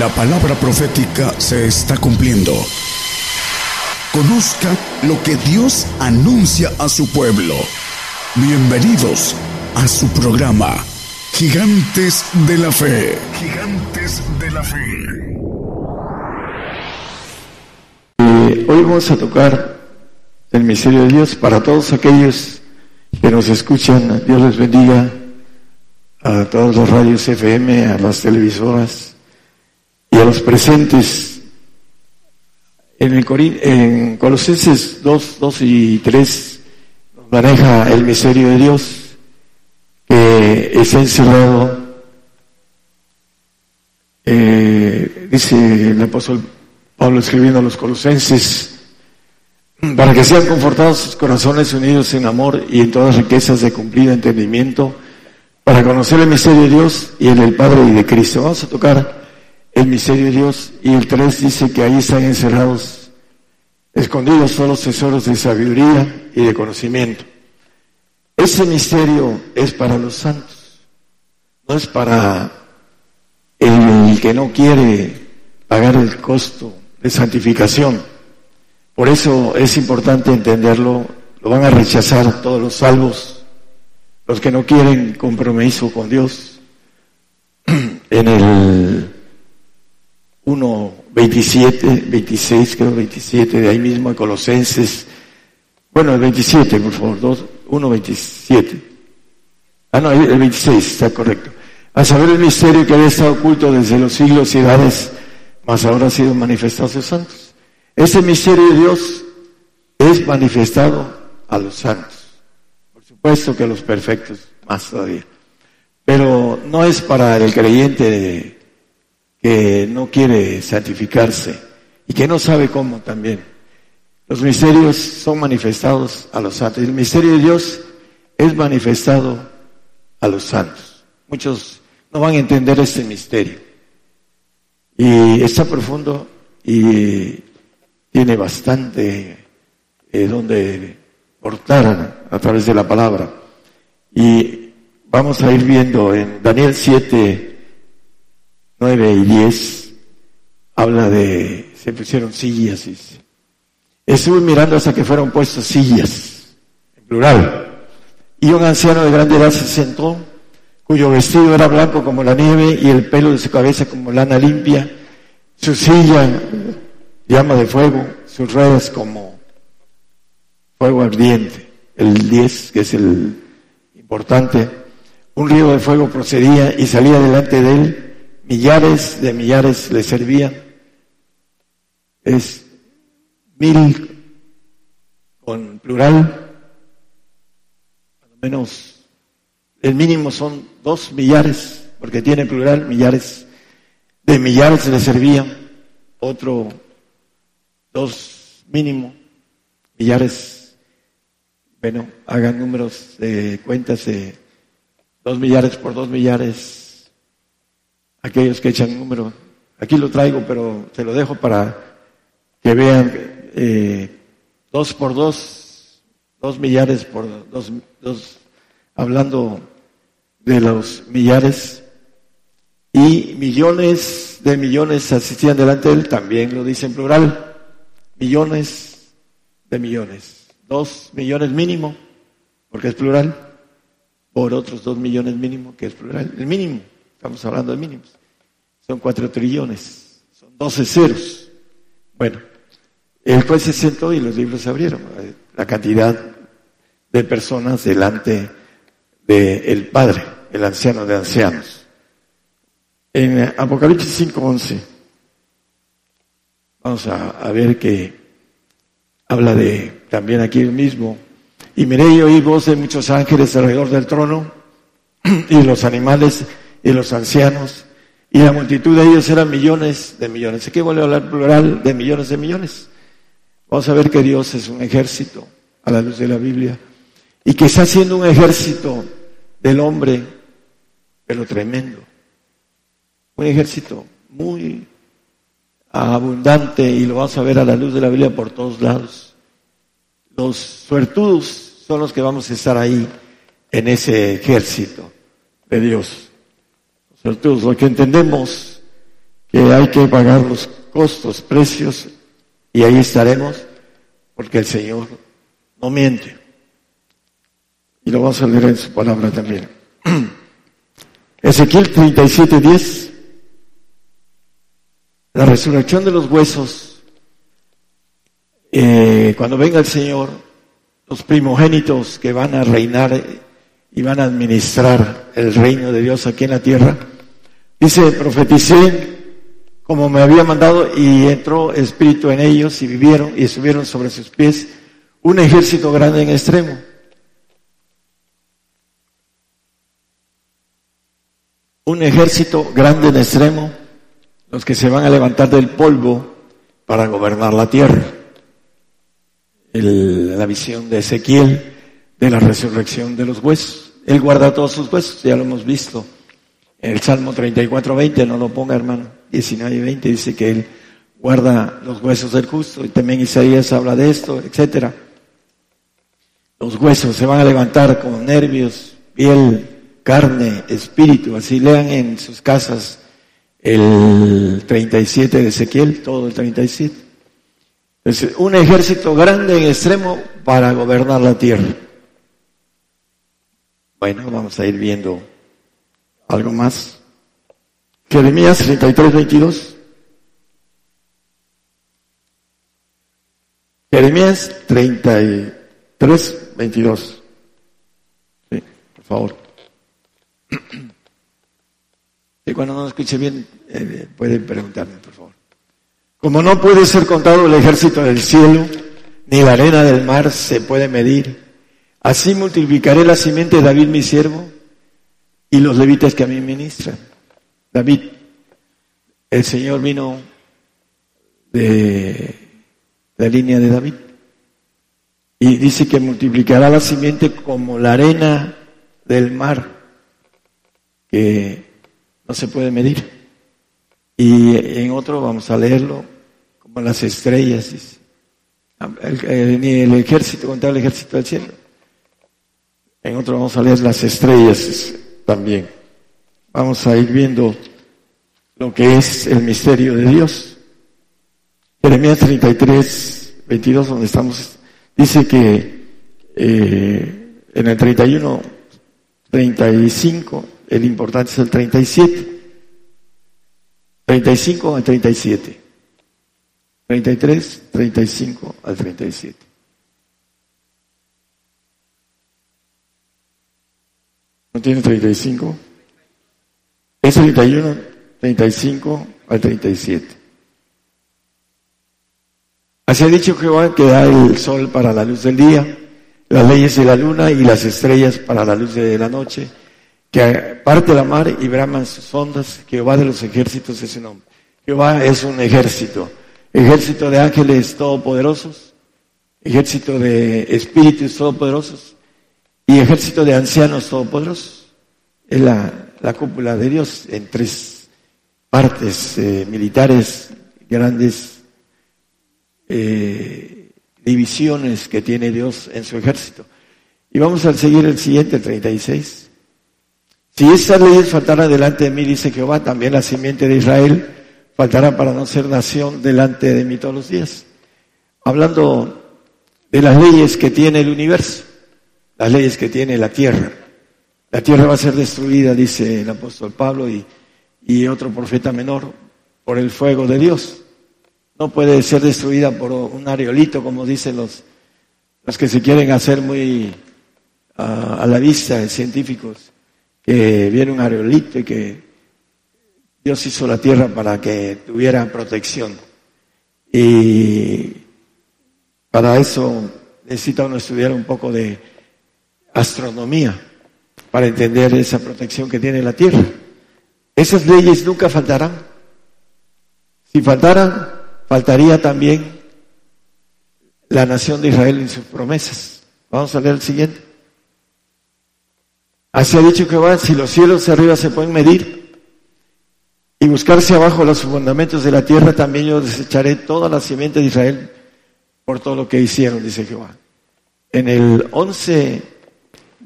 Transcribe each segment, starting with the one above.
La palabra profética se está cumpliendo. Conozca lo que Dios anuncia a su pueblo. Bienvenidos a su programa, Gigantes de la Fe. Gigantes de la Fe. Eh, hoy vamos a tocar el misterio de Dios para todos aquellos que nos escuchan. Dios les bendiga a todos los radios FM, a las televisoras y a los presentes. En, el en Colosenses 2, 2 y 3 nos maneja el misterio de Dios que es encerrado, eh, dice el apóstol Pablo escribiendo a los colosenses, para que sean confortados sus corazones unidos en amor y en todas riquezas de cumplido entendimiento, para conocer el misterio de Dios y el del Padre y de Cristo. Vamos a tocar el misterio de Dios y el 3 dice que ahí están encerrados, escondidos todos los tesoros de sabiduría y de conocimiento. Ese misterio es para los santos, no es para el que no quiere pagar el costo de santificación. Por eso es importante entenderlo, lo van a rechazar todos los salvos los que no quieren compromiso con Dios, en el 1, 27, 26, creo 27, de ahí mismo en Colosenses, bueno, el 27, por favor, 2, 1, 27. Ah, no, el 26, está correcto. A saber el misterio que había estado oculto desde los siglos y edades, mas ahora ha sido manifestado a sus santos. Ese misterio de Dios es manifestado a los santos puesto que los perfectos más todavía. Pero no es para el creyente que no quiere santificarse y que no sabe cómo también. Los misterios son manifestados a los santos. El misterio de Dios es manifestado a los santos. Muchos no van a entender este misterio. Y está profundo y tiene bastante eh, donde cortar a través de la palabra. Y vamos a ir viendo en Daniel 7, 9 y 10, habla de, se pusieron sillas. Y estuve mirando hasta que fueron puestas sillas, en plural. Y un anciano de grande edad se sentó, cuyo vestido era blanco como la nieve y el pelo de su cabeza como lana limpia, su silla llama de fuego, sus ruedas como fuego ardiente, el 10, que es el importante, un río de fuego procedía y salía delante de él, millares de millares le servían, es mil con plural, al menos el mínimo son dos millares, porque tiene plural, millares, de millares le servían, otro dos mínimo, millares bueno, hagan números de cuentas de dos millares por dos millares. Aquellos que echan número. Aquí lo traigo, pero te lo dejo para que vean eh, dos por dos, dos millares por dos, dos, hablando de los millares. Y millones de millones asistían delante de él, también lo dice en plural. Millones de millones dos millones mínimo, porque es plural, por otros dos millones mínimo, que es plural. El mínimo, estamos hablando de mínimos. Son cuatro trillones, son doce ceros. Bueno, el juez se sentó y los libros se abrieron. La cantidad de personas delante del Padre, el anciano de ancianos. En Apocalipsis 5.11, vamos a, ver que habla de también aquí mismo. Y miré y oí voz de muchos ángeles alrededor del trono, y los animales y los ancianos, y la multitud de ellos eran millones de millones. Aquí vuelve a hablar plural de millones de millones. Vamos a ver que Dios es un ejército a la luz de la Biblia, y que está haciendo un ejército del hombre, pero tremendo. Un ejército muy abundante, y lo vamos a ver a la luz de la Biblia por todos lados. Los suertudos son los que vamos a estar ahí en ese ejército de Dios. Suertudos, lo que entendemos que hay que pagar los costos, precios, y ahí estaremos, porque el Señor no miente. Y lo vamos a leer en su palabra también. Ezequiel 37, 10. La resurrección de los huesos. Eh, cuando venga el Señor, los primogénitos que van a reinar y van a administrar el reino de Dios aquí en la tierra, dice, profeticé como me había mandado y entró espíritu en ellos y vivieron y estuvieron sobre sus pies un ejército grande en extremo. Un ejército grande en extremo, los que se van a levantar del polvo para gobernar la tierra. la visión de Ezequiel de la resurrección de los huesos. Él guarda todos sus huesos, ya lo hemos visto. El Salmo 34, 20, no lo ponga hermano, 19 y 20 dice que Él guarda los huesos del justo y también Isaías habla de esto, etcétera. Los huesos se van a levantar con nervios, piel, carne, espíritu. Así lean en sus casas el 37 de Ezequiel, todo el 37. Es un ejército grande en extremo para gobernar la tierra. Bueno, vamos a ir viendo algo más. Jeremías 33, 22. Jeremías 33, 22. Sí, por favor. Y cuando no escuche bien, eh, pueden preguntarme, por favor. Como no puede ser contado el ejército del cielo, ni la arena del mar se puede medir, así multiplicaré la simiente de David mi siervo y los levitas que a mí ministran. David, el Señor vino de la línea de David y dice que multiplicará la simiente como la arena del mar, que no se puede medir. Y en otro vamos a leerlo como las estrellas, ni el ejército contra el ejército del cielo. En otro vamos a leer las estrellas también. Vamos a ir viendo lo que es el misterio de Dios. Jeremías 33, 22, donde estamos, dice que eh, en el 31, 35, el importante es el 37. 35 al 37. 33, 35 al 37. ¿No tiene 35? Es 31, 35 al 37. Así ha dicho Jehová que da el sol para la luz del día, las leyes de la luna y las estrellas para la luz de la noche, que parte la mar y braman sus ondas, Jehová de los ejércitos es su nombre. Jehová es un ejército, ejército de ángeles todopoderosos, ejército de espíritus todopoderosos, y ejército de ancianos todopoderosos. Es la, cúpula de Dios en tres partes eh, militares, grandes eh, divisiones que tiene Dios en su ejército. Y vamos a seguir el siguiente, el 36. Si esas leyes faltaran delante de mí, dice Jehová, también la simiente de Israel faltará para no ser nación delante de mí todos los días. Hablando de las leyes que tiene el universo las leyes que tiene la tierra. La tierra va a ser destruida, dice el apóstol Pablo y, otro profeta menor, por el fuego de Dios. No puede ser destruida por un areolito, como dicen los, los que se quieren hacer muy a la vista, científicos, que viene un areolito y que Dios hizo la tierra para que tuviera protección. Y para eso necesita uno estudiar un poco de astronomía para entender esa protección que tiene la tierra. Esas leyes nunca faltarán. Si faltaran, faltaría también la nación de Israel en sus promesas. Vamos a leer el siguiente. Así ha dicho Jehová, si los cielos arriba se pueden medir y buscarse abajo los fundamentos de la tierra, también yo desecharé toda la simiente de Israel por todo lo que hicieron, dice Jehová. En el 11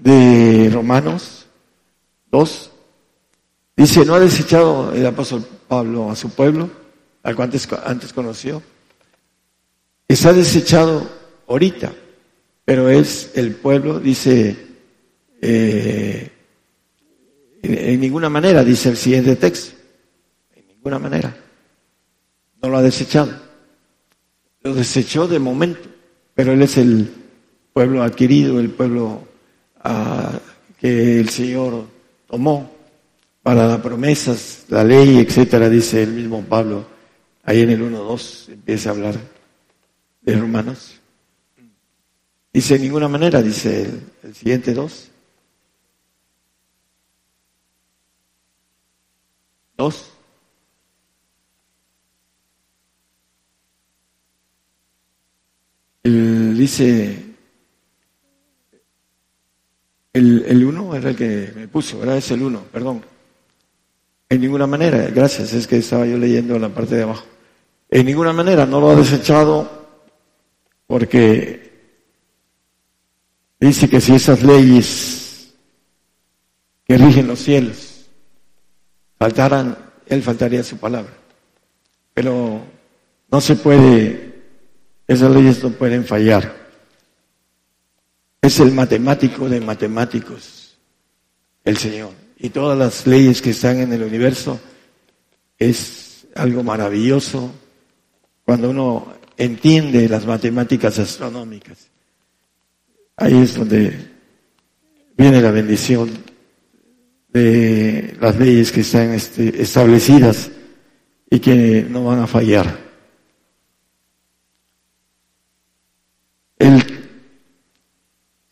de Romanos 2, Dice, no ha desechado el apóstol Pablo a su pueblo, al cual antes, antes conoció. ha desechado ahorita, pero es el pueblo, dice, eh, en ninguna manera, dice el siguiente texto, en ninguna manera. No lo ha desechado. Lo desechó de momento, pero él es el pueblo adquirido, el pueblo que el Señor tomó para las promesas, la ley, etcétera, dice el mismo Pablo, ahí en el 1.2 empieza a hablar de Romanos. Dice, de ninguna manera, dice el, siguiente 2. Dos. dice, el, uno era el que me puso, ¿verdad? Es el uno, perdón. En ninguna manera, gracias, es que estaba yo leyendo la parte de abajo. En ninguna manera, no lo ha desechado porque dice que si esas leyes que rigen los cielos faltaran, él faltaría su palabra. Pero no se puede, esas leyes no pueden fallar. Es el matemático de matemáticos, el Señor. Y todas las leyes que están en el universo es algo maravilloso cuando uno entiende las matemáticas astronómicas. Ahí es donde viene la bendición de las leyes que están este, establecidas y que no van a fallar. El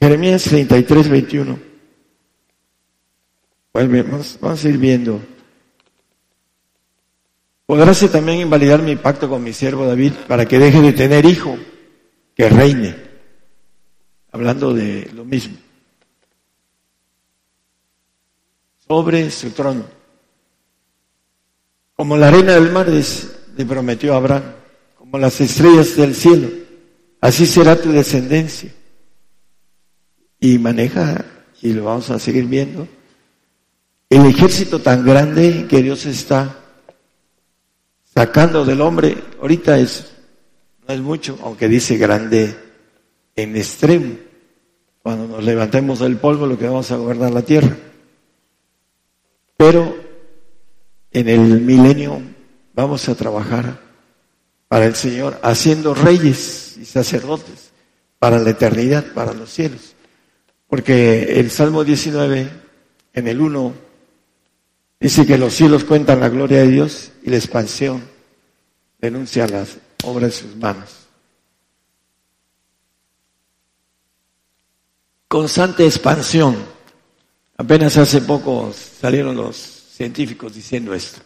Jeremías 33, 21. Vamos, vamos a ir viendo. Podráse también invalidar mi pacto con mi siervo David para que deje de tener hijo, que reine. Hablando de lo mismo. Sobre su trono. Como la arena del mar le prometió Abraham, como las estrellas del cielo, así será tu descendencia y maneja, y lo vamos a seguir viendo, el ejército tan grande que Dios está sacando del hombre, ahorita es, no es mucho, aunque dice grande en extremo. Cuando nos levantemos del polvo, lo que vamos a gobernar la tierra. Pero en el milenio vamos a trabajar para el Señor, haciendo reyes y sacerdotes para la eternidad, para los cielos. Porque el Salmo 19, en el 1, dice que los cielos cuentan la gloria de Dios y la expansión denuncia las obras de sus manos. Constante expansión. Apenas hace poco salieron los científicos diciendo esto.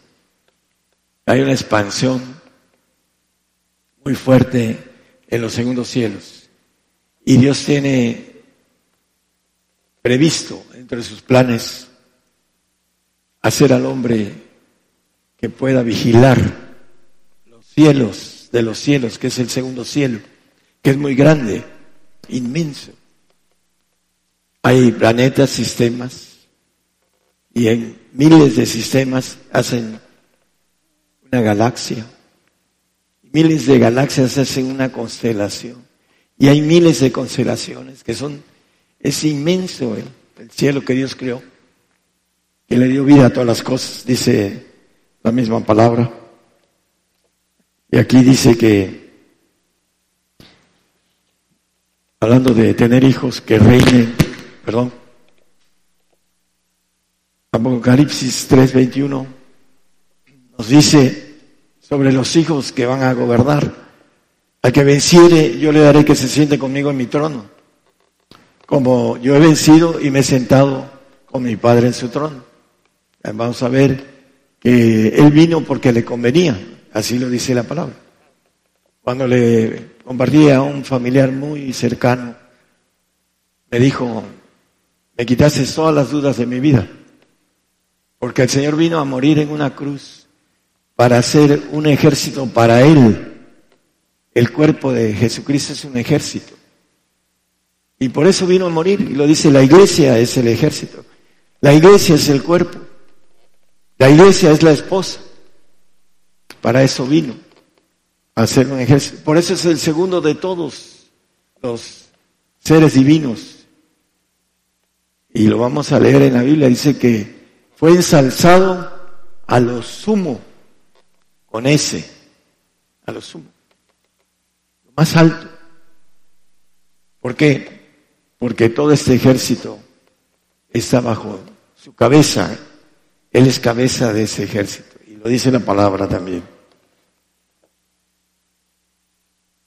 Hay una expansión muy fuerte en los segundos cielos. Y Dios tiene previsto entre sus planes hacer al hombre que pueda vigilar los cielos de los cielos, que es el segundo cielo, que es muy grande, inmenso. Hay planetas, sistemas, y en miles de sistemas hacen una galaxia. Miles de galaxias hacen una constelación. Y hay miles de constelaciones que son es inmenso el, cielo que Dios creó, que le dio vida a todas las cosas, dice la misma palabra. Y aquí dice que, hablando de tener hijos que reinen, perdón, Apocalipsis 3:21 nos dice sobre los hijos que van a gobernar. Al que venciere, yo le daré que se siente conmigo en mi trono como yo he vencido y me he sentado con mi Padre en su trono. Vamos a ver que Él vino porque le convenía, así lo dice la palabra. Cuando le compartía a un familiar muy cercano, me dijo, me quitaste todas las dudas de mi vida, porque el Señor vino a morir en una cruz para hacer un ejército para Él. El cuerpo de Jesucristo es un ejército. Y por eso vino a morir. Y lo dice la iglesia es el ejército. La iglesia es el cuerpo. La iglesia es la esposa. Para eso vino, a hacer un ejército. Por eso es el segundo de todos los seres divinos. Y lo vamos a leer en la Biblia. Dice que fue ensalzado a lo sumo, con ese, a lo sumo, lo más alto. ¿Por qué? Porque todo este ejército está bajo su cabeza. Él es cabeza de ese ejército. Y lo dice la palabra también.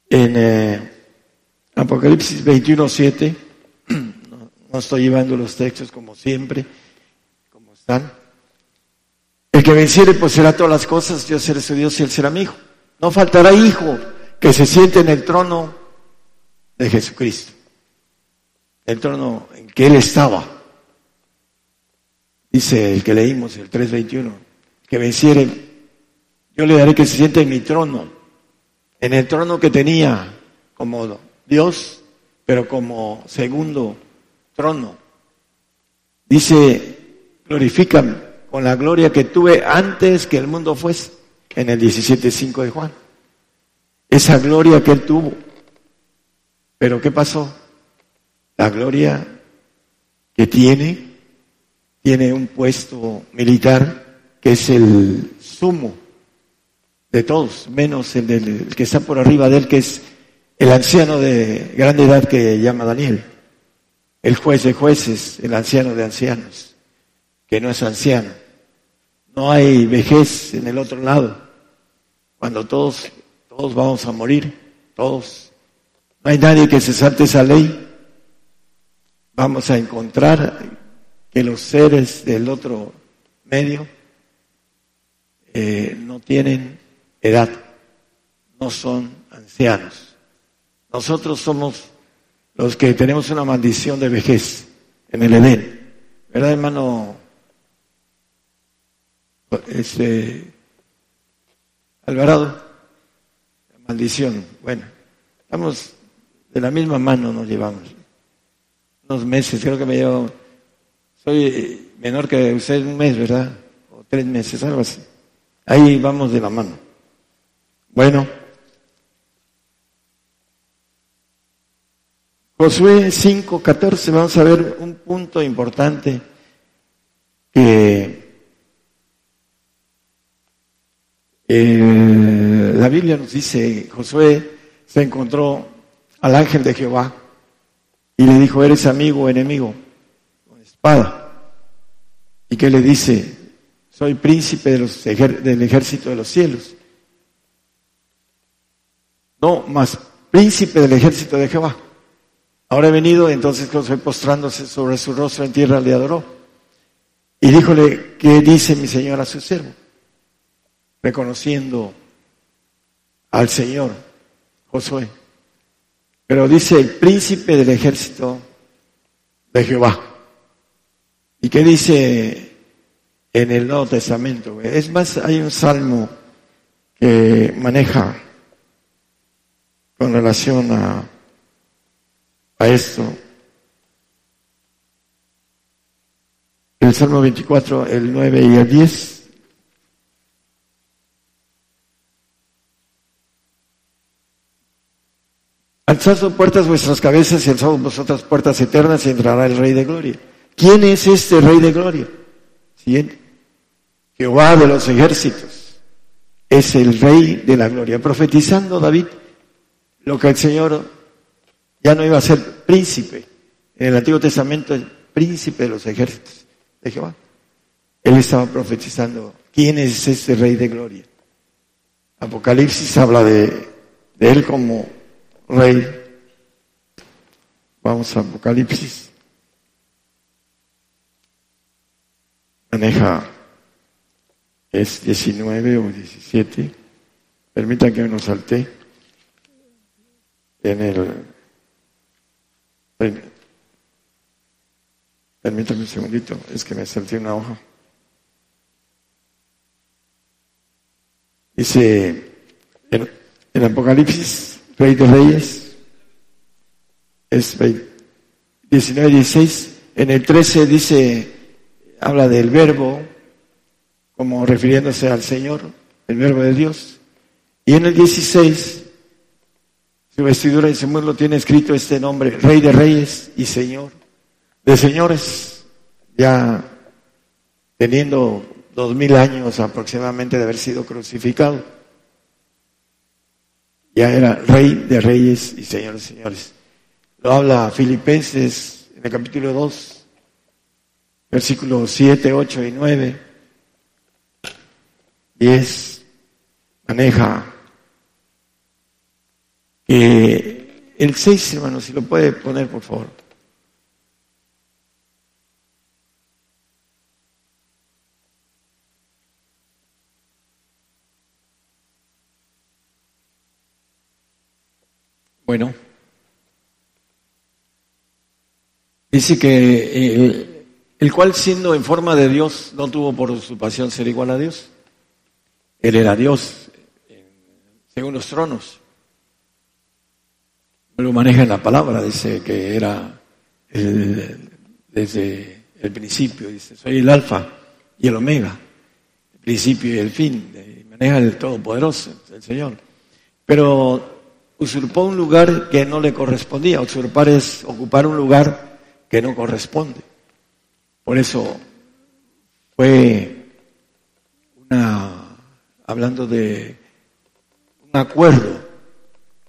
En eh, Apocalipsis 21, 7, no, no estoy llevando los textos como siempre, como están. El que venciere pues será todas las cosas, yo seré su Dios y él será mi hijo. No faltará hijo que se siente en el trono de Jesucristo, el trono en que él estaba. Dice el que leímos, el 3.21, que venciere, yo le daré que se siente en mi trono, en el trono que tenía como Dios, pero como segundo trono. Dice, glorifícame con la gloria que tuve antes que el mundo fuese, en el 17.5 de Juan. Esa gloria que él tuvo. Pero ¿qué pasó? La gloria que tiene, tiene un puesto militar que es el sumo de todos, menos el, del, el que está por arriba de él, que es el anciano de grande edad que llama Daniel, el juez de jueces, el anciano de ancianos, que no es anciano. No hay vejez en el otro lado. Cuando todos, todos vamos a morir, todos. No hay nadie que se salte esa ley. Vamos a encontrar que los seres del otro medio eh, no tienen edad, no son ancianos. Nosotros somos los que tenemos una maldición de vejez en el Edén. ¿Verdad, hermano? Este, Alvarado, maldición. Bueno, estamos de la misma mano, nos llevamos. Unos meses, creo que me llevo. Soy menor que usted un mes, ¿verdad? O tres meses, algo así. Ahí vamos de la mano. Bueno. Josué 5:14, vamos a ver un punto importante que eh, la Biblia nos dice, Josué se encontró al ángel de Jehová y le dijo, ¿eres amigo o enemigo? Con espada. ¿Y qué le dice? Soy príncipe de los del ejército de los cielos. No, más príncipe del ejército de Jehová. Ahora he venido, entonces Josué postrándose sobre su rostro en tierra le adoró. Y díjole, ¿qué dice mi Señor a su siervo? Reconociendo al Señor, Josué. Pero dice el príncipe del ejército de Jehová. ¿Y qué dice en el Nuevo Testamento? Es más, hay un salmo que maneja con relación a a esto. El Salmo 24, el 9 y el 10. Alzad puertas vuestras cabezas y alzad vosotras puertas eternas y entrará el Rey de Gloria. ¿Quién es este Rey de Gloria? Siguiente. Jehová de los ejércitos. Es el Rey de la Gloria. Profetizando David lo que el Señor ya no iba a ser príncipe. En el Antiguo Testamento, el príncipe de los ejércitos de Jehová. Él estaba profetizando, ¿quién es este rey de gloria? Apocalipsis habla de él como rey. Vamos a Apocalipsis. Maneja, es 19 o 17. Permitan que lo salte en el Permítame un segundito, es que me salté una hoja. Dice en, en Apocalipsis, Rey de Reyes, es 19, 16. En el 13 dice, habla del verbo como refiriéndose al Señor, el verbo de Dios. Y en el 16, su vestidura y su muslo tiene escrito este nombre, Rey de Reyes y Señor de Señores, ya teniendo dos mil años aproximadamente de haber sido crucificado. Ya era Rey de Reyes y Señor de Señores. Lo habla Filipenses en el capítulo 2, versículos 7, 8 y 9. 10 maneja que el 6, hermano, si lo puede poner, por favor. Bueno, dice que el, el, cual siendo en forma de Dios no tuvo por usurpación ser igual a Dios. Él era Dios según los tronos. Lo maneja en la palabra, dice que era desde el principio, dice, soy el alfa y el omega, el principio y el fin, maneja el Todopoderoso, el Señor. Pero usurpó un lugar que no le correspondía, usurpar es ocupar un lugar que no corresponde. Por eso fue una, hablando de un acuerdo,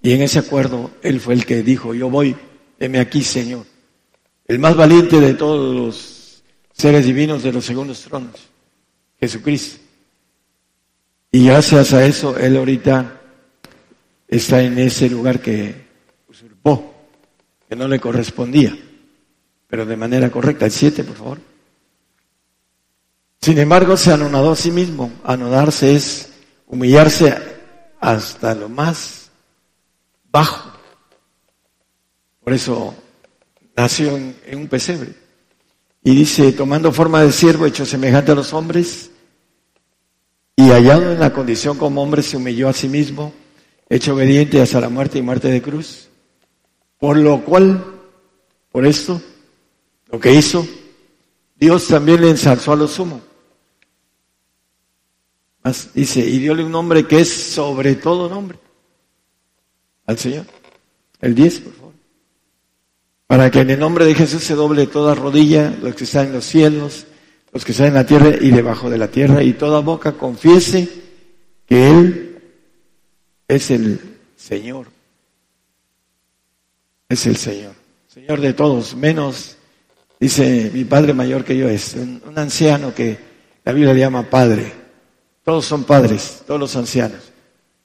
y en ese acuerdo él fue el que dijo, yo voy, heme aquí, Señor. El más valiente de todos los seres divinos de los segundos tronos, Jesucristo. Y gracias a eso, él ahorita está en ese lugar que usurpó, que no le correspondía, pero de manera correcta. El 7, por favor. Sin embargo, se anonadó a sí mismo. Anodarse es humillarse hasta lo más bajo. Por eso nació en, un pesebre. Y dice, tomando forma de siervo, hecho semejante a los hombres, y hallado en la condición como hombre, se humilló a sí mismo, hecho obediente hasta la muerte y muerte de cruz. Por lo cual, por esto, lo que hizo, Dios también le ensalzó a lo sumo. dice, y diole un nombre que es sobre todo nombre al Señor. El 10, por favor. Para que en el nombre de Jesús se doble toda rodilla, los que están en los cielos, los que están en la tierra y debajo de la tierra, y toda boca confiese que Él es el Señor. Es el Señor. Señor de todos, menos, dice mi Padre mayor que yo es, un, un anciano que la Biblia le llama Padre. Todos son padres, todos los ancianos.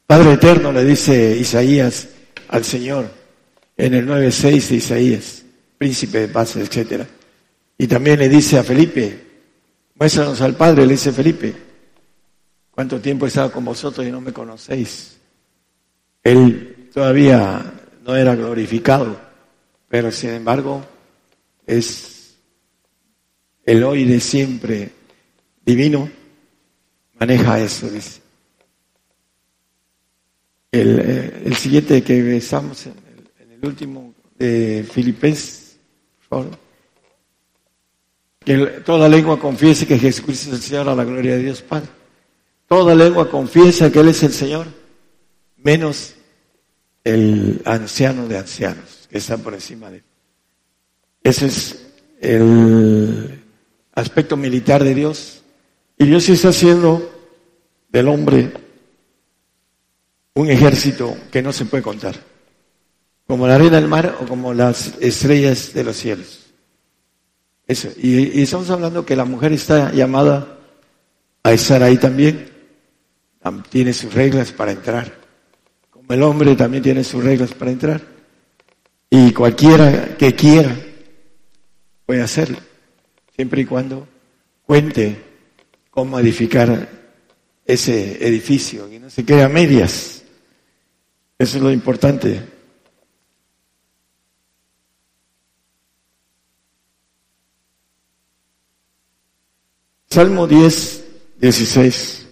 Padre eterno, le dice Isaías al Señor en el 9.6 de Isaías, príncipe de paz, etc. Y también le dice a Felipe, muéstranos al Padre, le dice Felipe, ¿cuánto tiempo he estado con vosotros y no me conocéis? Él todavía no era glorificado, pero sin embargo es el hoy de siempre divino, maneja eso, dice. Eh, el, siguiente que estamos en el, último de Filipenses. Que toda lengua confiese que Jesucristo es el Señor a la gloria de Dios Padre. Toda lengua confiesa que Él es el Señor, menos el anciano de ancianos que está por encima de él. Ese es el aspecto militar de Dios. Y Dios está haciendo del hombre un ejército que no se puede contar, como la arena del mar o como las estrellas de los cielos. Eso. Y, estamos hablando que la mujer está llamada a estar ahí también, tiene sus reglas para entrar, el hombre también tiene sus reglas para entrar, y cualquiera que quiera puede hacerlo, siempre y cuando cuente cómo edificar ese edificio, y no se quede a medias. Eso es lo importante. Salmo 10, 16.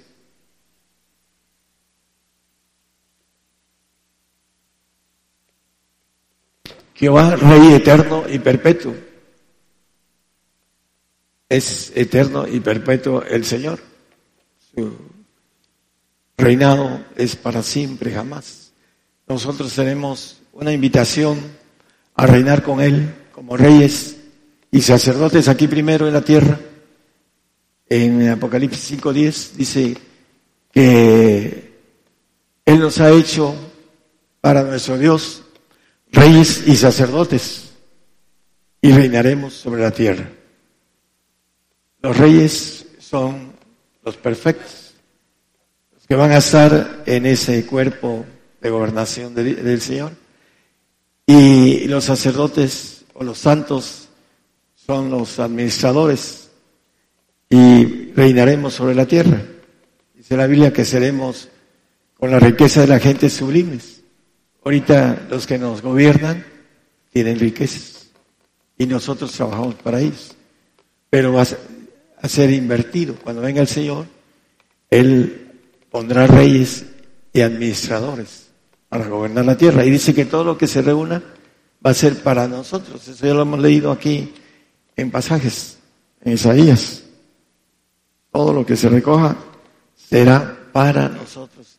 Jehová, Rey eterno y perpetuo. Es eterno y perpetuo el Señor. Su reinado es para siempre, jamás. Nosotros tenemos una invitación a reinar con Él como reyes y sacerdotes aquí primero en la tierra. En Apocalipsis 5.10 dice que Él nos ha hecho para nuestro Dios reyes y sacerdotes y reinaremos sobre la tierra. Los reyes son los perfectos, los que van a estar en ese cuerpo de gobernación del Señor. Y los sacerdotes o los santos son los administradores y reinaremos sobre la tierra. Dice la Biblia que seremos con la riqueza de la gente sublimes. Ahorita los que nos gobiernan tienen riquezas y nosotros trabajamos para ellos. Pero va a ser invertido. Cuando venga el Señor, Él pondrá reyes y administradores para gobernar la tierra. Y dice que todo lo que se reúna va a ser para nosotros. Eso ya lo hemos leído aquí en pasajes, en Isaías. Todo lo que se recoja será para nosotros.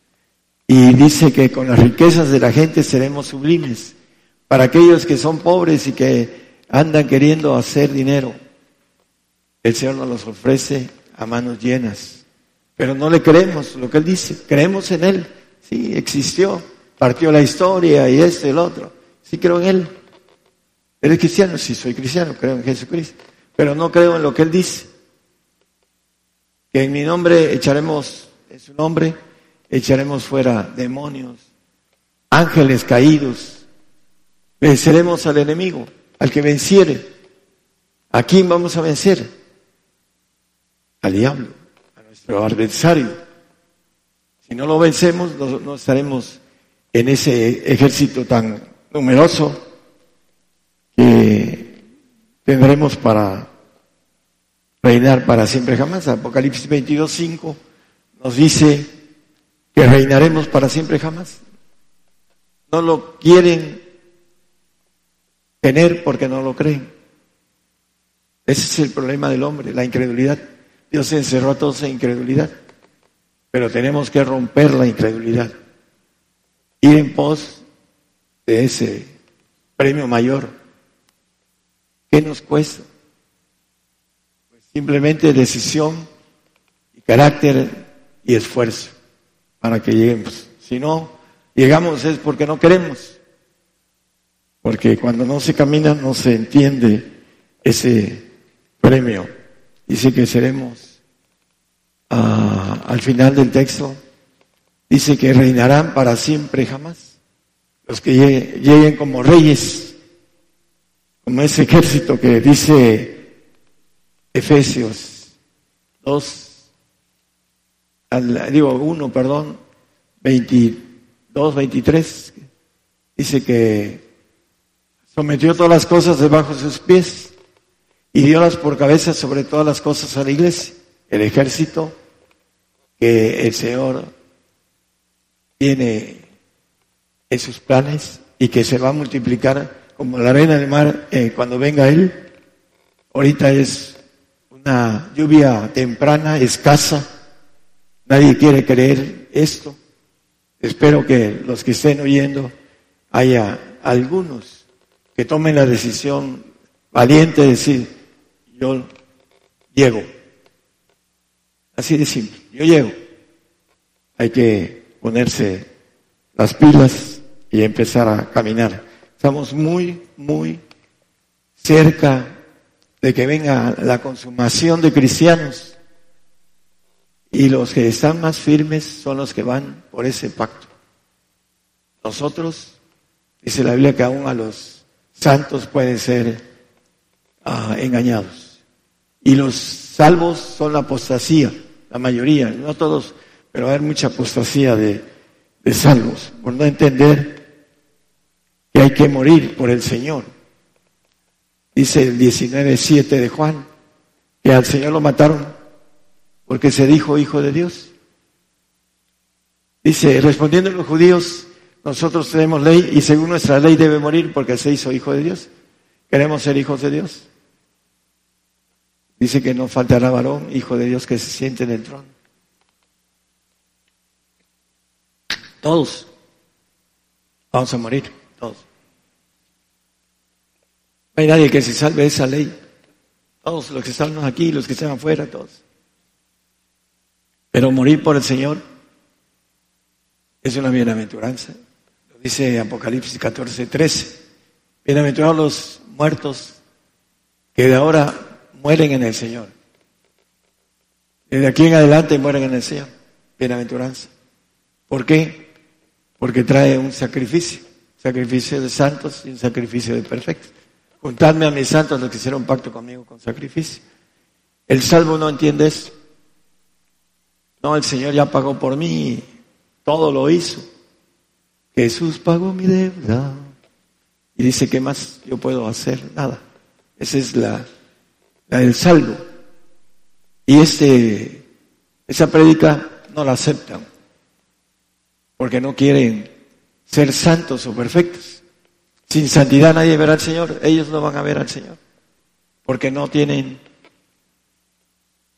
Y dice que con las riquezas de la gente seremos sublimes. Para aquellos que son pobres y que andan queriendo hacer dinero, el Señor nos los ofrece a manos llenas. Pero no le creemos lo que Él dice, creemos en Él. Sí, existió, partió la historia y esto y el otro. Sí creo en Él. ¿Eres cristiano? Sí, soy cristiano, creo en Jesucristo. Pero no creo en lo que Él dice. Que en mi nombre echaremos, en su nombre, echaremos fuera demonios, ángeles caídos. Venceremos al enemigo, al que venciere. ¿A quién vamos a vencer? Al diablo, a nuestro adversario. Si no lo vencemos, no estaremos en ese ejército tan numeroso que tendremos para reinar para siempre jamás. Apocalipsis 22, 5 nos dice que reinaremos para siempre jamás. No lo quieren tener porque no lo creen. Ese es el problema del hombre, la incredulidad. Dios encerró a todos en incredulidad, pero tenemos que romper la incredulidad ir en pos de ese premio mayor. ¿Qué nos cuesta? Pues simplemente decisión y carácter y esfuerzo para que lleguemos. Si no llegamos es porque no queremos. Porque cuando no se camina no se entiende ese premio. Dice que seremos ah, al final del texto Dice que reinarán para siempre jamás. Los que lleguen como reyes, como ese ejército que dice Efesios 2, digo 1, perdón, 22, 23, dice que sometió todas las cosas debajo de sus pies y diolas por cabeza sobre todas las cosas a la iglesia, el ejército que el Señor tiene esos planes y que se va a multiplicar como la arena del mar eh, cuando venga Él. Ahorita es una lluvia temprana, escasa. Nadie quiere creer esto. Espero que los que estén oyendo haya algunos que tomen la decisión valiente de decir, yo llego. Así de simple, yo llego. Hay que ponerse las pilas y empezar a caminar. Estamos muy, muy cerca de que venga la consumación de cristianos y los que están más firmes son los que van por ese pacto. Nosotros, dice la Biblia que aún a los santos pueden ser ah, engañados. Y los salvos son la apostasía, la mayoría, no todos pero haber mucha apostasía de, de salvos por no entender que hay que morir por el Señor. Dice el 19.7 de Juan, que al Señor lo mataron porque se dijo hijo de Dios. Dice, respondiendo a los judíos, nosotros tenemos ley y según nuestra ley debe morir porque se hizo hijo de Dios. Queremos ser hijos de Dios. Dice que no faltará varón, hijo de Dios, que se siente en el trono. Todos. Vamos a morir, todos. No hay nadie que se salve de esa ley. Todos los que estamos aquí, los que están afuera, todos. Pero morir por el Señor es una bienaventuranza. Lo dice Apocalipsis 14, 13. Bienaventurados los muertos que de ahora mueren en el Señor. Desde aquí en adelante mueren en el Señor. Bienaventuranza. ¿Por qué? Porque trae un sacrificio. Sacrificio de santos y un sacrificio de perfectos. Juntadme a mis santos los que hicieron pacto conmigo con sacrificio. El salvo no entiende eso. No, el Señor ya pagó por mí, todo lo hizo. Jesús pagó mi deuda. Y dice, ¿qué más yo puedo hacer? Nada. Esa es la, la del salvo. Y este, esa prédica no la aceptan, porque no quieren ser santos o perfectos. Sin santidad nadie verá al Señor, ellos no van a ver al Señor, porque no tienen,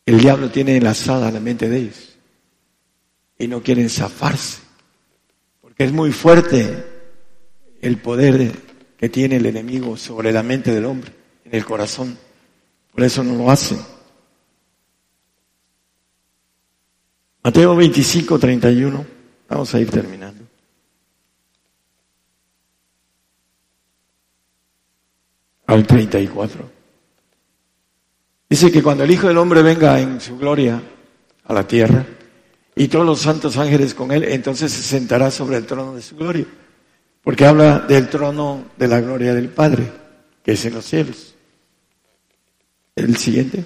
el diablo tiene enlazada la mente de ellos y no quieren zafarse, porque es muy fuerte el poder que tiene el enemigo sobre la mente del hombre, en el corazón. Por eso no lo hacen. Mateo 25, 31. Vamos a ir terminando. Al 34. Dice que cuando el Hijo del Hombre venga en su gloria a la tierra, y todos los santos ángeles con él, entonces se sentará sobre el trono de su gloria. Porque habla del trono de la gloria del Padre, que es en los cielos. El siguiente.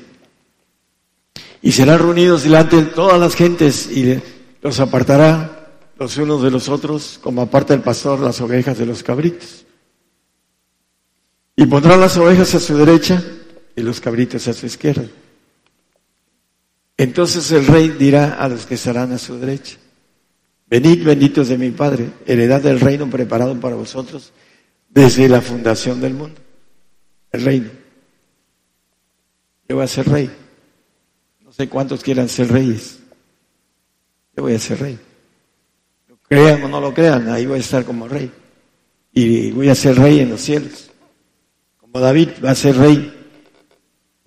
Y serán reunidos delante de todas las gentes y los apartará los unos de los otros, como aparta el pastor las ovejas de los cabritos. Y pondrá las ovejas a su derecha y los cabritos a su izquierda. Entonces el rey dirá a los que estarán a su derecha, venid benditos de mi Padre, heredad del reino preparado para vosotros desde la fundación del mundo. El reino. Yo voy a ser rey. No sé cuántos quieran ser reyes. Yo voy a ser rey. Lo crean o no lo crean, ahí voy a estar como rey. Y voy a ser rey en los cielos. Como David va a ser rey,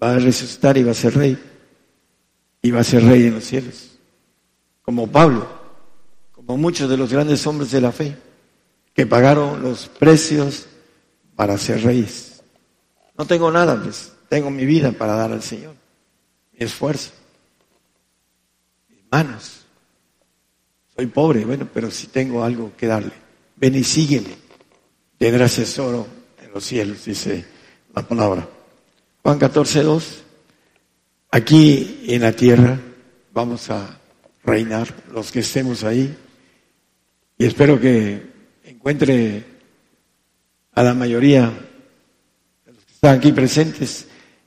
va a resucitar y va a ser rey y va a ser rey en los cielos. Como Pablo, como muchos de los grandes hombres de la fe, que pagaron los precios para ser reyes. No tengo nada, pues tengo mi vida para dar al Señor, mi esfuerzo, mis manos. Soy pobre, bueno, pero sí tengo algo que darle. Ven y sígueme. Tendrás tesoro en los cielos, dice la palabra. Juan 14, 2. Aquí en la tierra vamos a reinar los que estemos ahí y espero que encuentre a la mayoría de los que están aquí presentes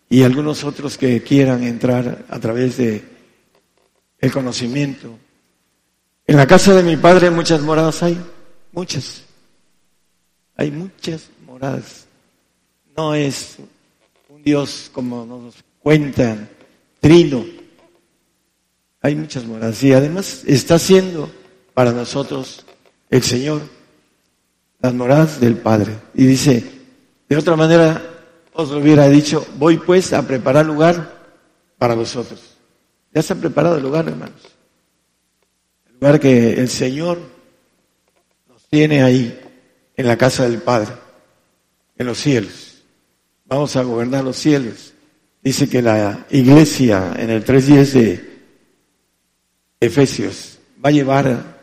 y algunos otros que quieran entrar a través de el conocimiento. En la casa de mi padre muchas moradas hay, muchas. Hay muchas moradas. No es un Dios como nos cuentan trino. Hay muchas moradas y además está haciendo para nosotros el Señor las moradas del Padre. Y dice, de otra manera os lo hubiera dicho, voy pues a preparar lugar para vosotros. Ya se ha preparado el lugar, hermanos. El lugar que el Señor nos tiene ahí, en la casa del Padre, en los cielos. Vamos a gobernar los cielos dice que la iglesia en el 3.10 de Efesios va a llevar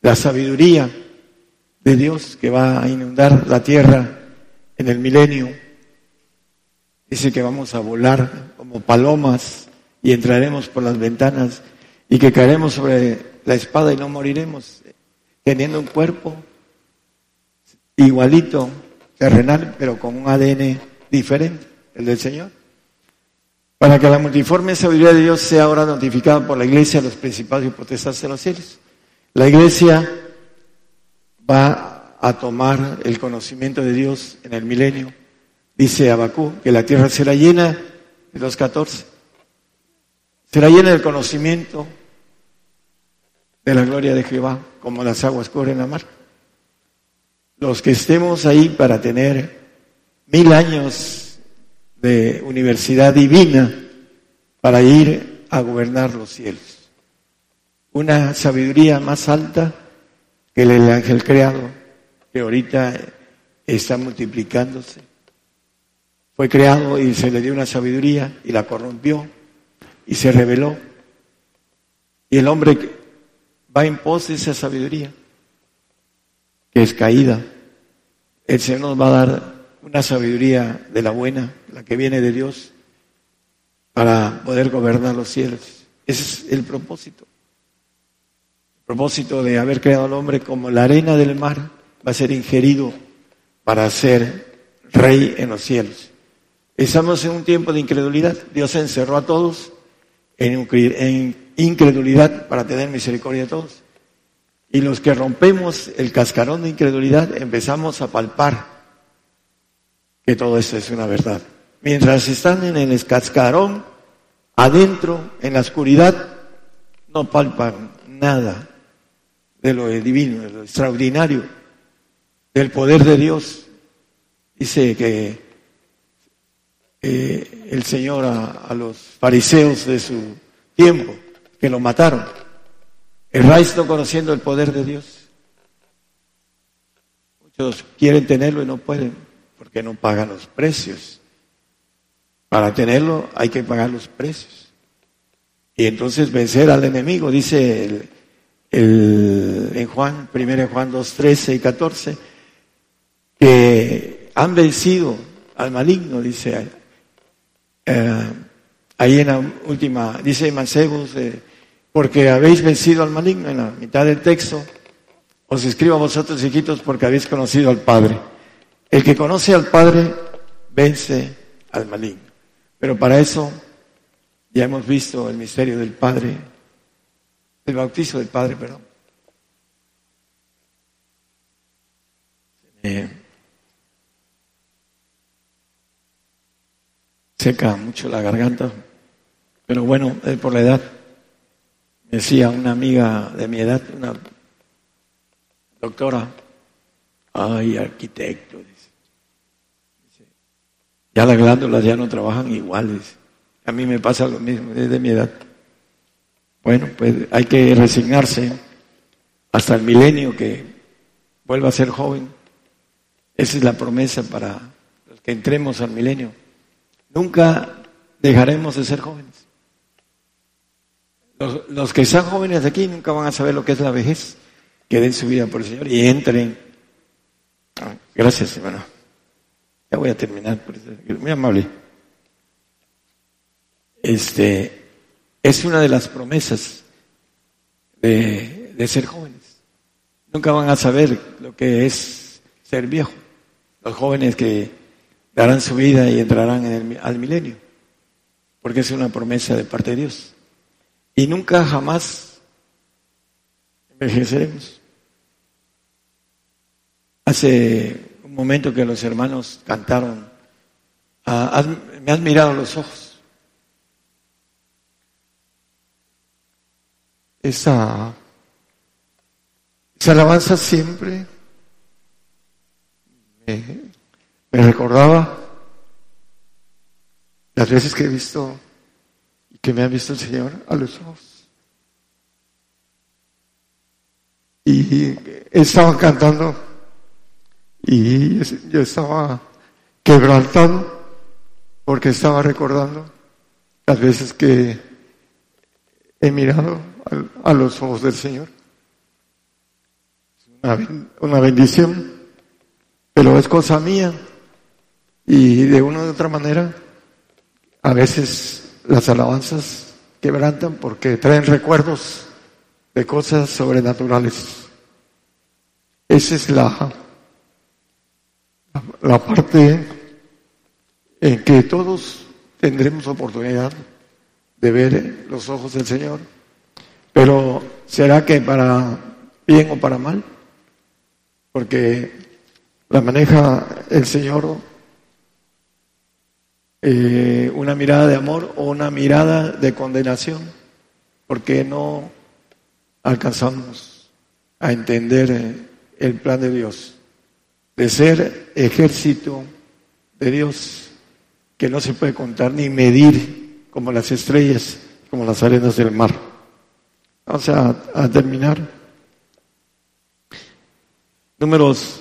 la sabiduría de Dios que va a inundar la tierra en el milenio. Dice que vamos a volar como palomas y entraremos por las ventanas y que caeremos sobre la espada y no moriremos, teniendo un cuerpo igualito, terrenal, pero con un ADN diferente, el del Señor para que la multiforme sabiduría de Dios sea ahora notificada por la iglesia los principados y potestades de los cielos. La iglesia va a tomar el conocimiento de Dios en el milenio. Dice Abacú que la tierra será llena de los 14. Será llena del conocimiento de la gloria de Jehová, como las aguas cubren la mar. Los que estemos ahí para tener mil años de universidad divina para ir a gobernar los cielos. Una sabiduría más alta que el ángel creado, que ahorita está multiplicándose. Fue creado y se le dio una sabiduría y la corrompió y se reveló. Y el hombre va en pos de esa sabiduría, que es caída. El Señor nos va a dar una sabiduría de la buena, la que viene de Dios, para poder gobernar los cielos. Ese es el propósito. El propósito de haber creado al hombre como la arena del mar va a ser ingerido para ser rey en los cielos. Estamos en un tiempo de incredulidad. Dios encerró a todos en incredulidad para tener misericordia de todos. Y los que rompemos el cascarón de incredulidad empezamos a palpar que todo esto es una verdad. Mientras están en el cascarón, adentro, en la oscuridad, no palpan nada de lo divino, de lo extraordinario, del poder de Dios. Dice que el Señor a, los fariseos de su tiempo, que lo mataron. El no conociendo el poder de Dios. Muchos quieren tenerlo y no pueden, porque no pagan los precios. Para tenerlo hay que pagar los precios. Y entonces vencer al enemigo, dice el, en Juan, 1 Juan 2, 13 y 14, que han vencido al maligno, dice eh, ahí en la última, dice Mancebos, eh, porque habéis vencido al maligno, en la mitad del texto, os escribo a vosotros, hijitos, porque habéis conocido al Padre. El que conoce al Padre vence al maligno. Pero para eso ya hemos visto el misterio del Padre, el bautizo del Padre, perdón. seca mucho la garganta, pero bueno, es por la edad. decía una amiga de mi edad, una doctora, ay, arquitecto, dice. Ya las glándulas ya no trabajan iguales. A mí me pasa lo mismo desde mi edad. Bueno, pues hay que resignarse hasta el milenio que vuelva a ser joven. Esa es la promesa para los que entremos al milenio. Nunca dejaremos de ser jóvenes. Los, que sean jóvenes aquí nunca van a saber lo que es la vejez. Que den su vida por el Señor y entren. Gracias, hermano. Ya voy a terminar. Muy amable. Este es una de las promesas de, de ser jóvenes. Nunca van a saber lo que es ser viejo. Los jóvenes que darán su vida y entrarán en el, al milenio, porque es una promesa de parte de Dios. Y nunca jamás envejeceremos. Hace un momento que los hermanos cantaron, me has mirado los ojos. Esa, esa alabanza siempre me, me recordaba las veces que he visto y que me ha visto el Señor a los ojos. Y estaba cantando y yo estaba quebrantado porque estaba recordando las veces que he mirado a, los ojos del Señor. una bendición, pero es cosa mía. Y de una u otra manera, a veces las alabanzas quebrantan porque traen recuerdos de cosas sobrenaturales. Esa es la, la parte en que todos tendremos oportunidad de ver los ojos del Señor. Pero ¿será que para bien o para mal? Porque la maneja el Señor eh, una mirada de amor o una mirada de condenación, porque no alcanzamos a entender eh, el plan de Dios, de ser ejército de Dios que no se puede contar ni medir como las estrellas, como las arenas del mar. Vamos a, terminar. Números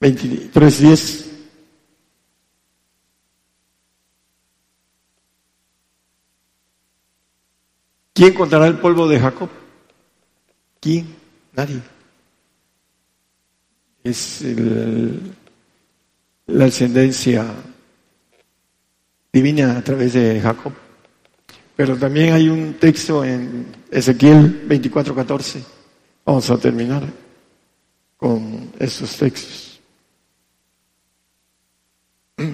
veintitrés diez. ¿Quién contará el polvo de Jacob? ¿Quién? Nadie. Es la ascendencia divina a través de Jacob. Pero también hay un texto en Ezequiel 24:14. Vamos a terminar con esos textos.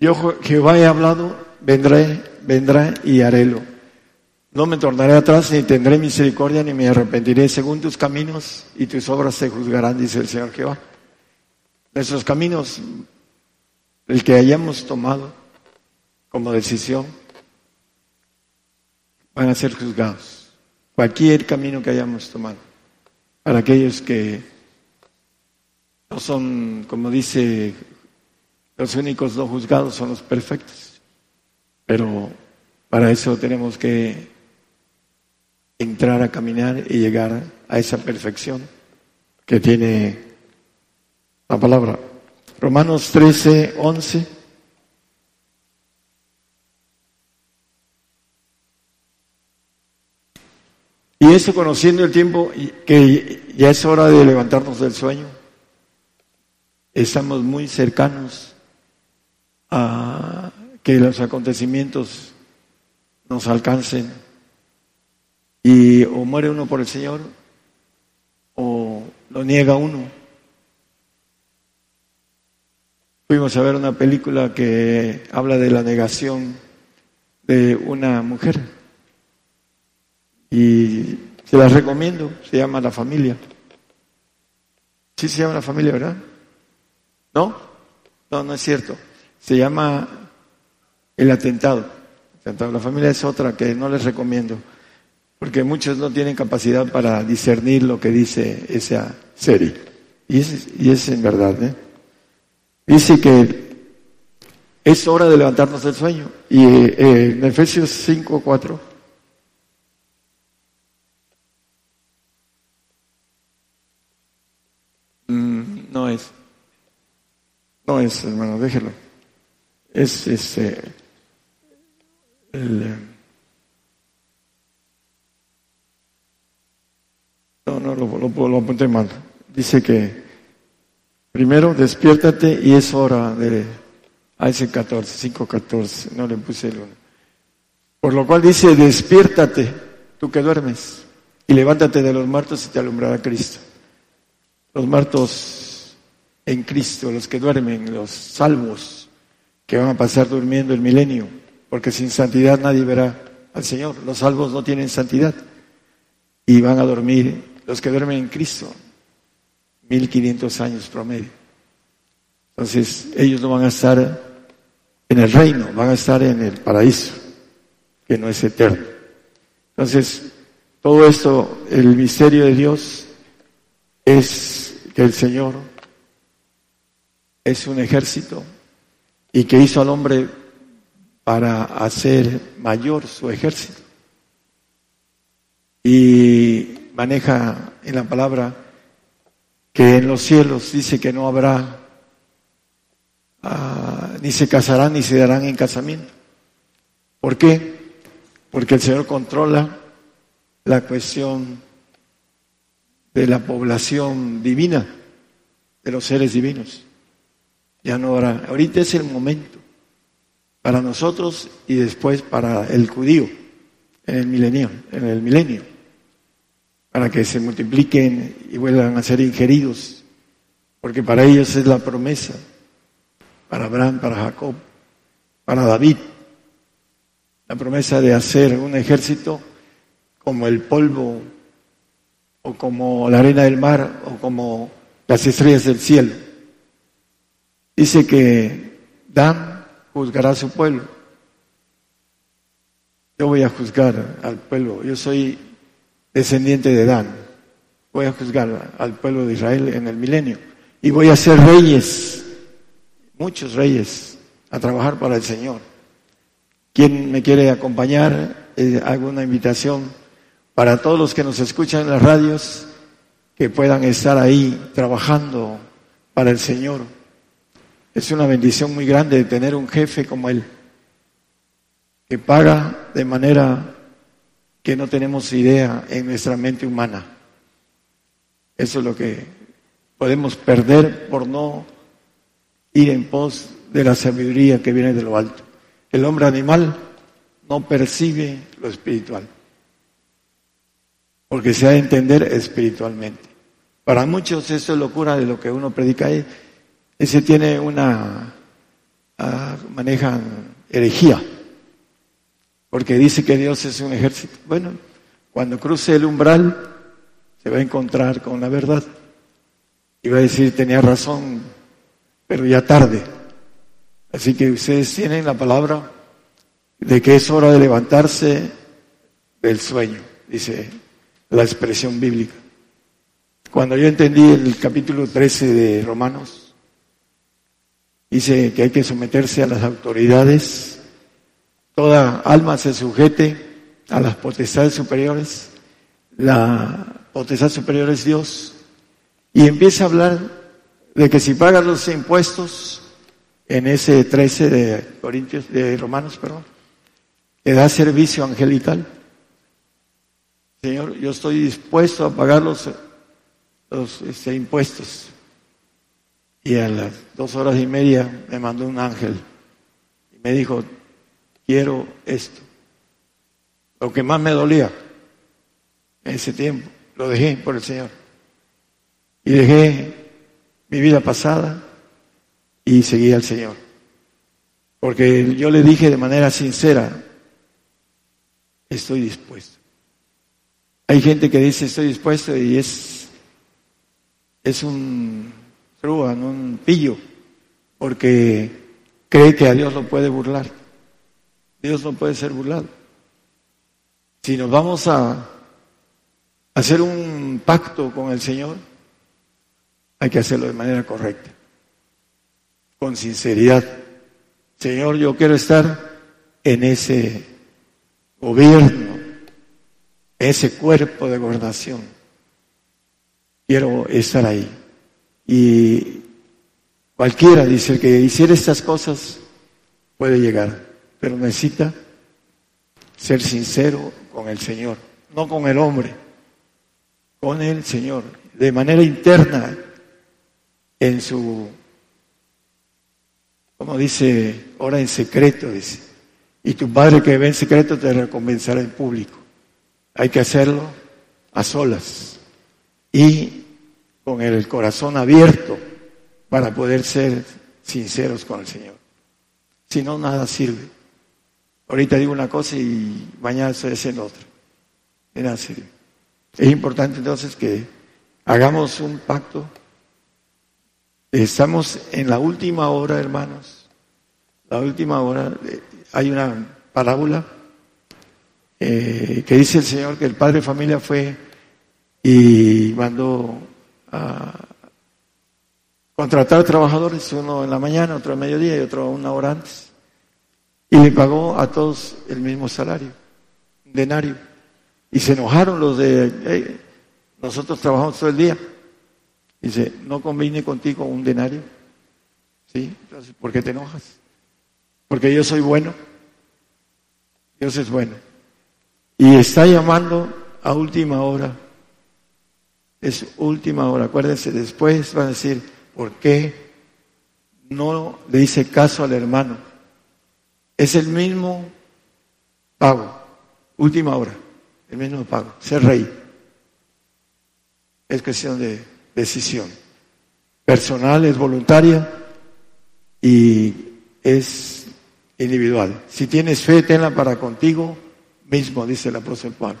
Yo Jehová he hablado, vendré vendrá y harélo. No me tornaré atrás, ni tendré misericordia, ni me arrepentiré según tus caminos, y tus obras se juzgarán, dice el Señor Jehová. Nuestros caminos, el que hayamos tomado como decisión, van a ser juzgados. Cualquier camino que hayamos tomado. Para aquellos que no son, como dice, los únicos no juzgados son los perfectos. Pero para eso tenemos que entrar a caminar y llegar a esa perfección que tiene la palabra. Romanos 13, 11. Y eso conociendo el tiempo que ya es hora de levantarnos del sueño, estamos muy cercanos a que los acontecimientos nos alcancen y o muere uno por el Señor o lo niega uno. Fuimos a ver una película que habla de la negación de una mujer y se la recomiendo, se llama La Familia. Sí se llama La Familia, ¿verdad? ¿No? No, no es cierto. Se llama el atentado. La familia es otra que no les recomiendo, porque muchos no tienen capacidad para discernir lo que dice esa serie. Y es, y es en verdad. ¿eh? Dice que es hora de levantarnos del sueño. Y eh, en Efesios 5, 4. Mm, no es. No es, hermano, déjelo. Es este eh, no, no, lo, lo, apunté mal. Dice que primero despiértate y es hora de a ese 14, 5.14, no le puse el 1. Por lo cual dice, despiértate, tú que duermes, y levántate de los muertos y te alumbrará Cristo. Los muertos en Cristo, los que duermen, los salvos, que van a pasar durmiendo el milenio porque sin santidad nadie verá al Señor. Los salvos no tienen santidad y van a dormir los que duermen en Cristo, 1500 años promedio. Entonces, ellos no van a estar en el reino, van a estar en el paraíso, que no es eterno. Entonces, todo esto, el misterio de Dios es que el Señor es un ejército y que hizo al hombre para hacer mayor su ejército. Y maneja en la palabra que en los cielos dice que no habrá, ah, ni se casarán ni se darán en casamiento. ¿Por qué? Porque el Señor controla la cuestión de la población divina, de los seres divinos. Ya no habrá, ahorita es el momento para nosotros y después para el judío en el milenio, en el milenio, para que se multipliquen y vuelvan a ser ingeridos, porque para ellos es la promesa, para Abraham, para Jacob, para David, la promesa de hacer un ejército como el polvo o como la arena del mar o como las estrellas del cielo. dice que Dan juzgará a su pueblo. Yo voy a juzgar al pueblo. Yo soy descendiente de Dan. Voy a juzgar al pueblo de Israel en el milenio. Y voy a ser reyes, muchos reyes, a trabajar para el Señor. ¿Quién me quiere acompañar? Eh, hago una invitación para todos los que nos escuchan en las radios, que puedan estar ahí trabajando para el Señor. Es una bendición muy grande tener un jefe como Él, que paga de manera que no tenemos idea en nuestra mente humana. Eso es lo que podemos perder por no ir en pos de la sabiduría que viene de lo alto. El hombre animal no percibe lo espiritual, porque se ha de entender espiritualmente. Para muchos eso es locura de lo que uno predica. Ese tiene una, ah, manejan herejía, porque dice que Dios es un ejército. Bueno, cuando cruce el umbral se va a encontrar con la verdad y va a decir, tenía razón, pero ya tarde. Así que ustedes tienen la palabra de que es hora de levantarse del sueño, dice la expresión bíblica. Cuando yo entendí el capítulo 13 de Romanos, dice que hay que someterse a las autoridades, toda alma se sujete a las potestades superiores, la potestad superior es Dios, y empieza a hablar de que si pagas los impuestos, en ese 13 de Corintios, de Romanos, perdón, te da servicio angelical. Señor, yo estoy dispuesto a pagar los los este, impuestos. Y a las dos horas y media me mandó un ángel y me dijo, quiero esto. Lo que más me dolía en ese tiempo, lo dejé por el Señor. Y dejé mi vida pasada y seguí al Señor. Porque yo le dije de manera sincera, estoy dispuesto. Hay gente que dice estoy dispuesto y es es un truán, un pillo, porque cree que a Dios lo puede burlar. Dios no puede ser burlado. Si nos vamos a hacer un pacto con el Señor, hay que hacerlo de manera correcta, con sinceridad. Señor, yo quiero estar en ese gobierno, ese cuerpo de gobernación quiero estar ahí. Y cualquiera, dice, el que hiciera estas cosas puede llegar, pero necesita ser sincero con el Señor, no con el hombre, con el Señor, de manera interna, en su, como dice, ora en secreto, dice, y tu Padre que ve en secreto te recompensará en público. Hay que hacerlo a solas y con el corazón abierto para poder ser sinceros con el Señor. Si no, nada sirve. Ahorita digo una cosa y mañana estoy haciendo otra. De nada sirve. Es importante entonces que hagamos un pacto. Estamos en la última hora, hermanos. La última hora. Hay una parábola eh, que dice el Señor que el padre de familia fue y mandó contratar trabajadores, uno en la mañana, otro a mediodía y otro una hora antes. Y le pagó a todos el mismo salario, un denario. Y se enojaron los de, nosotros trabajamos todo el día. Dice, no conviene contigo un denario. ¿Sí? Entonces, ¿por qué te enojas? Porque yo soy bueno. Dios es bueno. Y está llamando a última hora es última hora. Acuérdense, después van a decir, ¿por qué no le hice caso al hermano? Es el mismo pago, última hora, el mismo pago, ser rey. Es cuestión de decisión. Personal, es voluntaria y es individual. Si tienes fe, tenla para contigo mismo, dice el apóstol Pablo.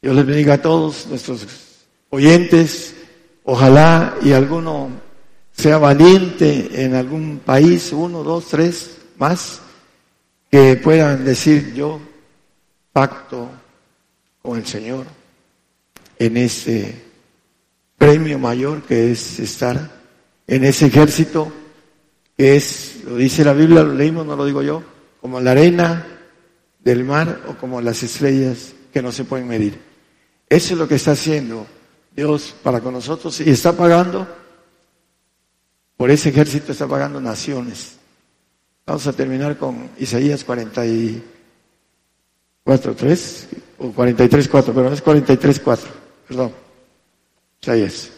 Dios les bendiga a todos nuestros oyentes. Ojalá y alguno sea valiente en algún país, uno, dos, tres, más, que puedan decir yo pacto con el Señor en ese premio mayor que es estar en ese ejército que es, lo dice la Biblia, lo leímos, no lo digo yo, como la arena del mar o como las estrellas que no se pueden medir. Eso es lo que está haciendo Dios para con nosotros y está pagando, por ese ejército está pagando naciones. Vamos a terminar con Isaías 44, 3 o 43, 4, pero es 43, 4, perdón. Isaías.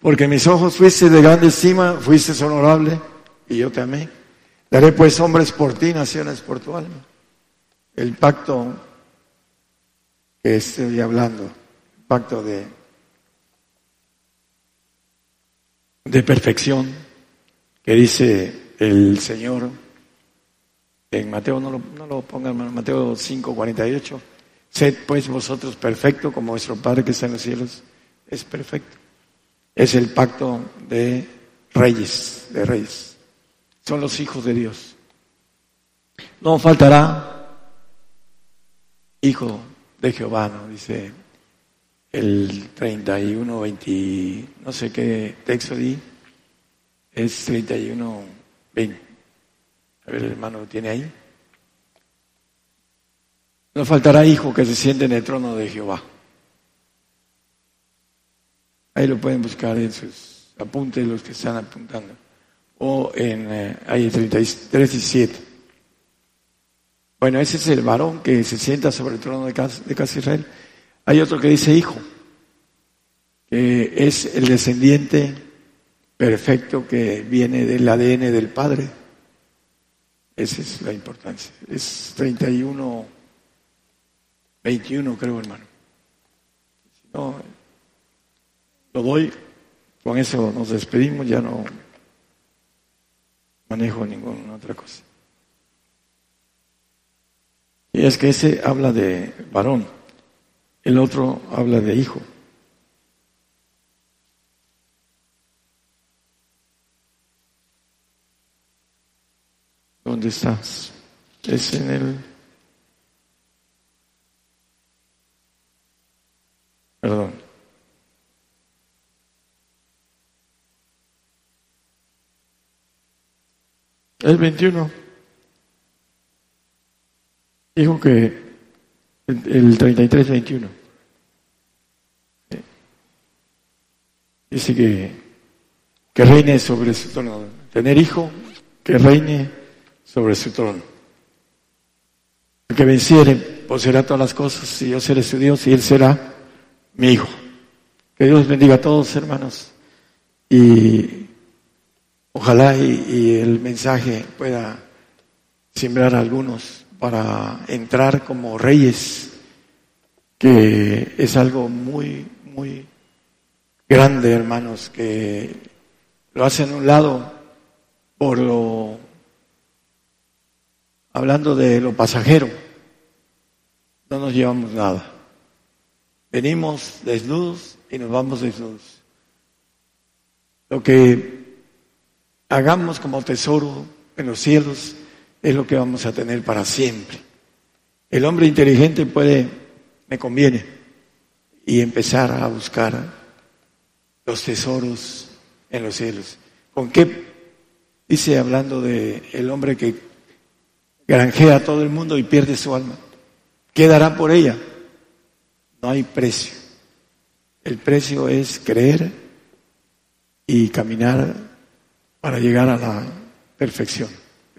Porque mis ojos fuiste de grande estima, fuiste honorable y yo te amé. Daré pues hombres por ti, naciones por tu alma. El pacto que estoy hablando, pacto de, de perfección que dice el Señor en Mateo, no lo, no lo pongan, Mateo 5, 48. Sed pues vosotros perfecto como vuestro Padre que está en los cielos es perfecto. Es el pacto de reyes, de reyes. Son los hijos de Dios. No faltará hijo de Jehová, ¿no? Dice el 31, 20, no sé qué texto di, es 31, 20. A ver, el hermano tiene ahí. No faltará hijo que se siente en el trono de Jehová. Ahí lo pueden buscar en sus apuntes los que están apuntando. O en eh, ahí 33 y 7. Bueno, ese es el varón que se sienta sobre el trono de casa, Israel. Hay otro que dice hijo, que es el descendiente perfecto que viene del ADN del Padre. Esa es la importancia. Es 31, 21 creo, hermano. Si no, lo doy. Con eso nos despedimos, ya no manejo ninguna otra cosa. Y es que ese habla de varón, el otro habla de hijo. ¿Dónde estás? Es en el... Perdón. El 21. Dijo que el, 33-21. Dice que, que reine sobre su trono. Tener hijo, que reine sobre su trono. El que venciere poseerá todas las cosas y yo seré su Dios y él será mi hijo. Que Dios bendiga a todos, hermanos. Y ojalá y, el mensaje pueda sembrar a algunos para entrar como reyes, que es algo muy, muy grande, hermanos, que lo hacen a un lado por lo hablando de lo pasajero, no nos llevamos nada. Venimos desnudos y nos vamos desnudos. Lo que hagamos como tesoro en los cielos es lo que vamos a tener para siempre. El hombre inteligente puede, me conviene, y empezar a buscar los tesoros en los cielos. ¿Con qué? Dice hablando de el hombre que granjea a todo el mundo y pierde su alma. ¿Qué dará por ella? No hay precio. El precio es creer y caminar para llegar a la perfección.